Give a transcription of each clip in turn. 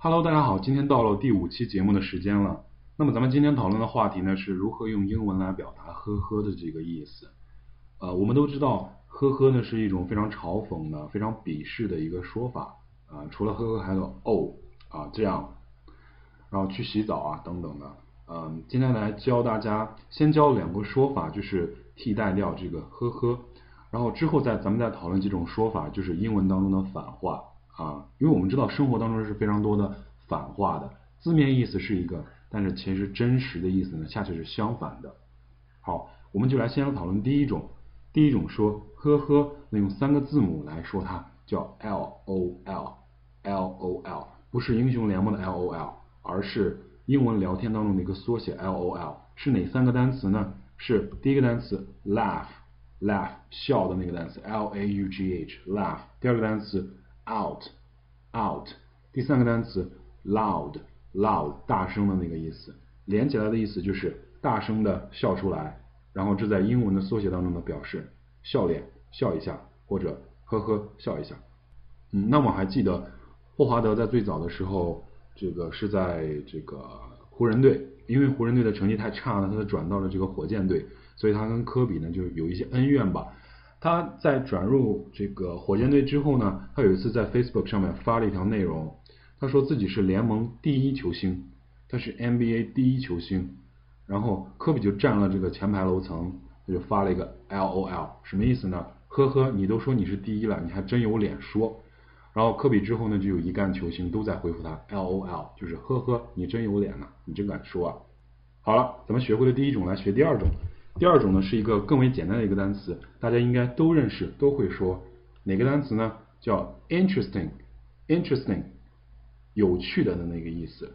Hello，大家好，今天到了第五期节目的时间了。那么咱们今天讨论的话题呢，是如何用英文来表达“呵呵”的这个意思。呃，我们都知道，“呵呵”呢是一种非常嘲讽的、非常鄙视的一个说法啊。除了“呵呵”，还有“哦”啊这样，然后去洗澡啊等等的。嗯，今天来教大家，先教两个说法，就是替代掉这个“呵呵”，然后之后再咱们再讨论几种说法，就是英文当中的反话。啊，因为我们知道生活当中是非常多的反话的，字面意思是一个，但是其实真实的意思呢，恰恰是相反的。好，我们就来先来讨论第一种，第一种说呵呵，那用三个字母来说它，叫 L O L，L O L，不是英雄联盟的 L O L，而是英文聊天当中的一个缩写 L O L，是哪三个单词呢？是第一个单词 laugh，laugh 笑的那个单词 L A U G H，laugh，第二个单词。out，out，第三个单词 loud，loud，大声的那个意思，连起来的意思就是大声的笑出来，然后这在英文的缩写当中呢表示笑脸笑一下或者呵呵笑一下。嗯，那我还记得霍华德在最早的时候，这个是在这个湖人队，因为湖人队的成绩太差了，他就转到了这个火箭队，所以他跟科比呢就有一些恩怨吧。他在转入这个火箭队之后呢，他有一次在 Facebook 上面发了一条内容，他说自己是联盟第一球星，他是 NBA 第一球星，然后科比就占了这个前排楼层，他就发了一个 LOL，什么意思呢？呵呵，你都说你是第一了，你还真有脸说。然后科比之后呢，就有一干球星都在回复他 LOL，就是呵呵，你真有脸呢，你真敢说啊。好了，咱们学会了第一种，来学第二种。第二种呢是一个更为简单的一个单词，大家应该都认识，都会说。哪个单词呢？叫 interesting，interesting，有趣的的那个意思。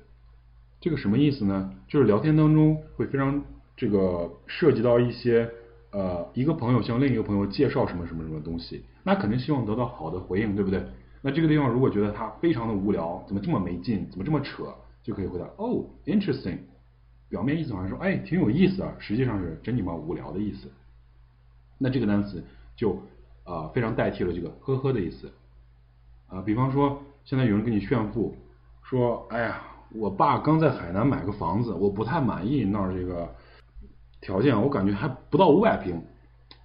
这个什么意思呢？就是聊天当中会非常这个涉及到一些呃一个朋友向另一个朋友介绍什么什么什么东西，那肯定希望得到好的回应，对不对？那这个地方如果觉得他非常的无聊，怎么这么没劲，怎么这么扯，就可以回答哦，interesting。表面意思好像说，哎，挺有意思啊，实际上是真你妈无聊的意思。那这个单词就啊非常代替了这个呵呵的意思啊。比方说，现在有人跟你炫富，说，哎呀，我爸刚在海南买个房子，我不太满意那儿这个条件，我感觉还不到五百平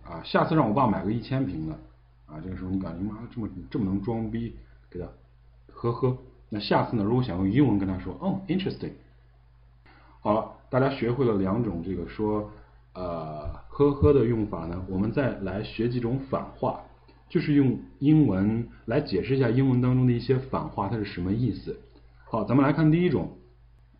啊，下次让我爸买个一千平的啊。这个时候你感觉妈的这么这么能装逼，给他呵呵。那下次呢，如果想用英文跟他说，哦，interesting。好了，大家学会了两种这个说呃呵呵的用法呢，我们再来学几种反话，就是用英文来解释一下英文当中的一些反话它是什么意思。好，咱们来看第一种，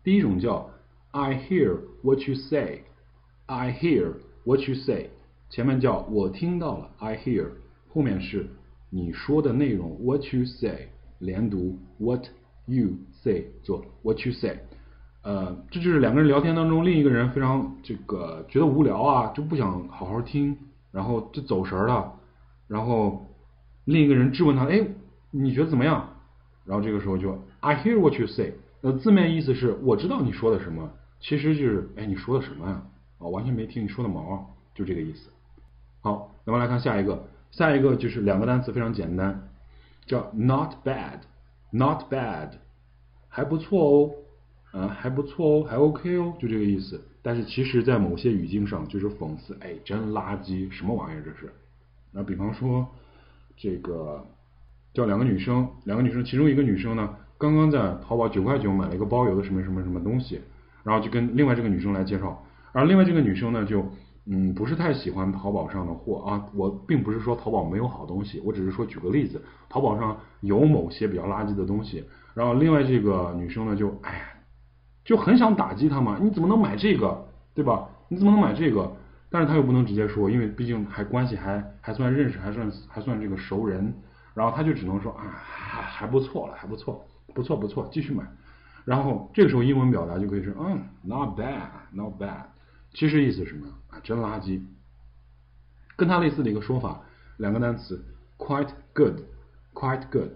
第一种叫 I hear what you say，I hear what you say，前面叫我听到了。I hear，后面是你说的内容。What you say，连读。What you say 做。What you say。呃，这就是两个人聊天当中，另一个人非常这个觉得无聊啊，就不想好好听，然后就走神了，然后另一个人质问他，哎，你觉得怎么样？然后这个时候就 I hear what you say，呃，字面意思是我知道你说的什么，其实就是哎你说的什么呀？啊，完全没听你说的毛啊，就这个意思。好，咱们来看下一个，下一个就是两个单词非常简单，叫 not bad，not bad，还不错哦。嗯，还不错哦，还 OK 哦，就这个意思。但是其实，在某些语境上，就是讽刺，哎，真垃圾，什么玩意儿这是？那比方说，这个叫两个女生，两个女生，其中一个女生呢，刚刚在淘宝九块九买了一个包邮的什么什么什么东西，然后就跟另外这个女生来介绍，而另外这个女生呢，就嗯，不是太喜欢淘宝上的货啊。我并不是说淘宝没有好东西，我只是说举个例子，淘宝上有某些比较垃圾的东西。然后另外这个女生呢，就哎呀。就很想打击他嘛，你怎么能买这个，对吧？你怎么能买这个？但是他又不能直接说，因为毕竟还关系还还算认识，还算还算这个熟人。然后他就只能说啊，还不错了，还不错，不错不错，继续买。然后这个时候英文表达就可以说，嗯，not bad，not bad。其实意思是什么啊？真垃圾。跟它类似的一个说法，两个单词，quite good，quite good。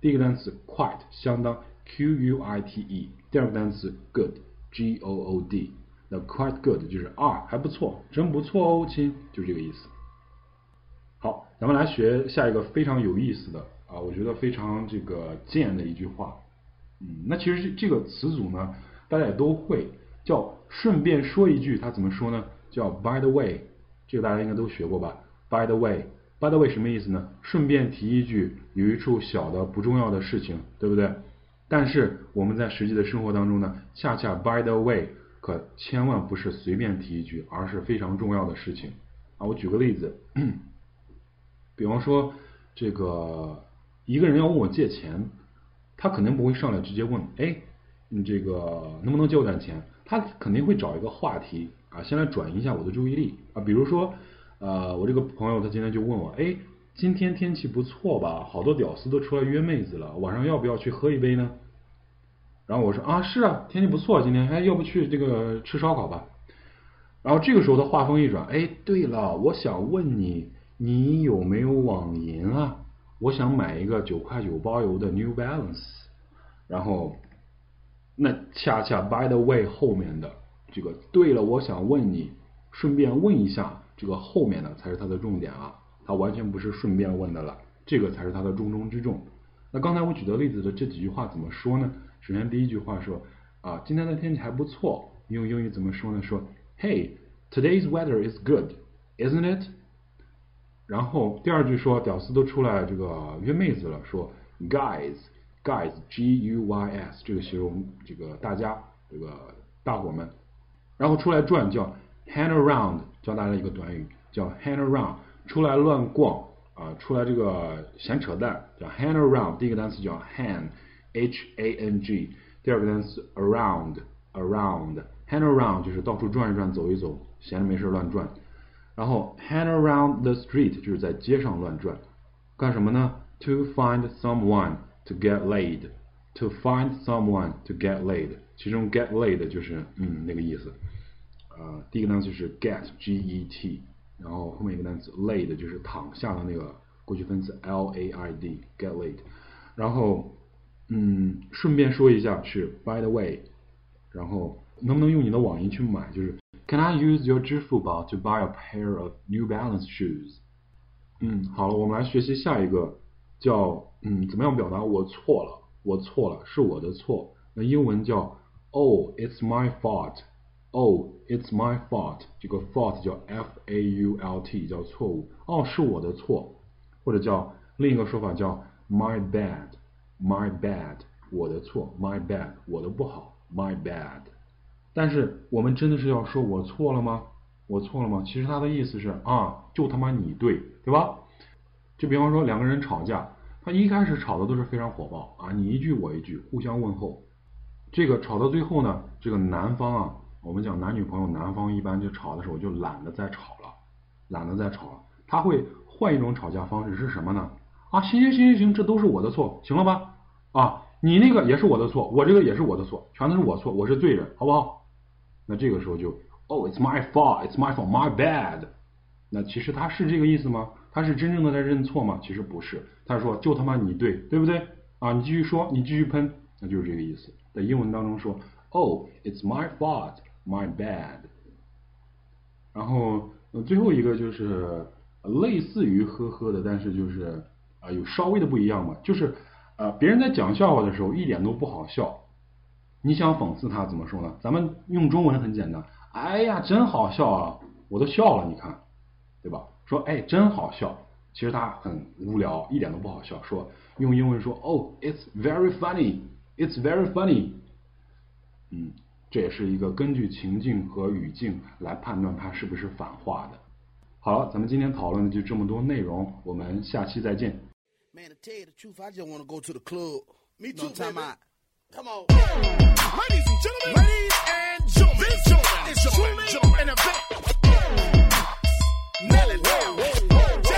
第一个单词 quite 相当。Q U I T E，第二个单词 good，G O O D，那 quite good 就是啊还不错，真不错哦，亲，就这个意思。好，咱们来学下一个非常有意思的啊，我觉得非常这个贱的一句话，嗯，那其实这个词组呢，大家也都会，叫顺便说一句，它怎么说呢？叫 by the way，这个大家应该都学过吧？by the way，by the way 什么意思呢？顺便提一句，有一处小的不重要的事情，对不对？但是我们在实际的生活当中呢，恰恰 by the way 可千万不是随便提一句，而是非常重要的事情啊！我举个例子，比方说这个一个人要问我借钱，他肯定不会上来直接问，哎，你这个能不能借我点钱？他肯定会找一个话题。啊，先来转移一下我的注意力啊，比如说，呃，我这个朋友他今天就问我，哎，今天天气不错吧？好多屌丝都出来约妹子了，晚上要不要去喝一杯呢？然后我说啊，是啊，天气不错，今天，哎，要不去这个吃烧烤吧？然后这个时候他话锋一转，哎，对了，我想问你，你有没有网银啊？我想买一个九块九包邮的 New Balance。然后，那恰恰 By the way 后面的。这个对了，我想问你，顺便问一下，这个后面的才是它的重点啊，它完全不是顺便问的了，这个才是它的重中之重。那刚才我举的例子的这几句话怎么说呢？首先第一句话说啊，今天的天气还不错，用英语怎么说呢？说 Hey，today's weather is good，isn't it？然后第二句说屌丝都出来这个约妹子了，说 Guys，Guys，G U Y S，这个形容这个大家这个大伙们。然后出来转叫 hang around，教大家一个短语叫 hang around，出来乱逛啊，出来这个闲扯淡叫 hang around。第一个单词叫 hang，h a n g，第二个单词 around，around，hang around 就是到处转一转，走一走，闲着没事乱转。然后 hang around the street 就是在街上乱转，干什么呢？To find someone to get laid。To find someone to get laid，其中 get laid 就是嗯那个意思，呃，第一个单词是 get，g e t，然后后面一个单词 laid 就是躺下的那个过去分词 l a i d，get laid，然后嗯顺便说一下是 by the way，然后能不能用你的网银去买？就是 Can I use your 支付宝 to buy a pair of New Balance shoes？嗯，好了，我们来学习下一个，叫嗯怎么样表达我错了。我错了，是我的错。那英文叫 Oh, it's my fault. Oh, it's my fault. 这个 fault 叫 f a u l t，叫错误。哦，是我的错，或者叫另一个说法叫 my bad, my bad，我的错，my bad，我的不好，my bad。但是我们真的是要说我错了吗？我错了吗？其实它的意思是啊，就他妈你对，对吧？就比方说两个人吵架。他一开始吵的都是非常火爆啊，你一句我一句，互相问候。这个吵到最后呢，这个男方啊，我们讲男女朋友，男方一般就吵的时候就懒得再吵了，懒得再吵了。他会换一种吵架方式是什么呢？啊，行行行行行，这都是我的错，行了吧？啊，你那个也是我的错，我这个也是我的错，全都是我错，我是罪人，好不好？那这个时候就，Oh, it's my fault, it's my fault, my bad。那其实他是这个意思吗？他是真正的在认错吗？其实不是，他说就他妈你对，对不对？啊，你继续说，你继续喷，那就是这个意思。在英文当中说，Oh, it's my fault, my bad。然后最后一个就是类似于呵呵的，但是就是啊有稍微的不一样嘛，就是呃别人在讲笑话的时候一点都不好笑，你想讽刺他怎么说呢？咱们用中文很简单，哎呀真好笑啊，我都笑了，你看，对吧？说哎，真好笑，其实他很无聊，一点都不好笑。说用英文说，Oh, it's very funny, it's very funny。嗯，这也是一个根据情境和语境来判断它是不是反话的。好了，咱们今天讨论的就这么多内容，我们下期再见。Can we leave her?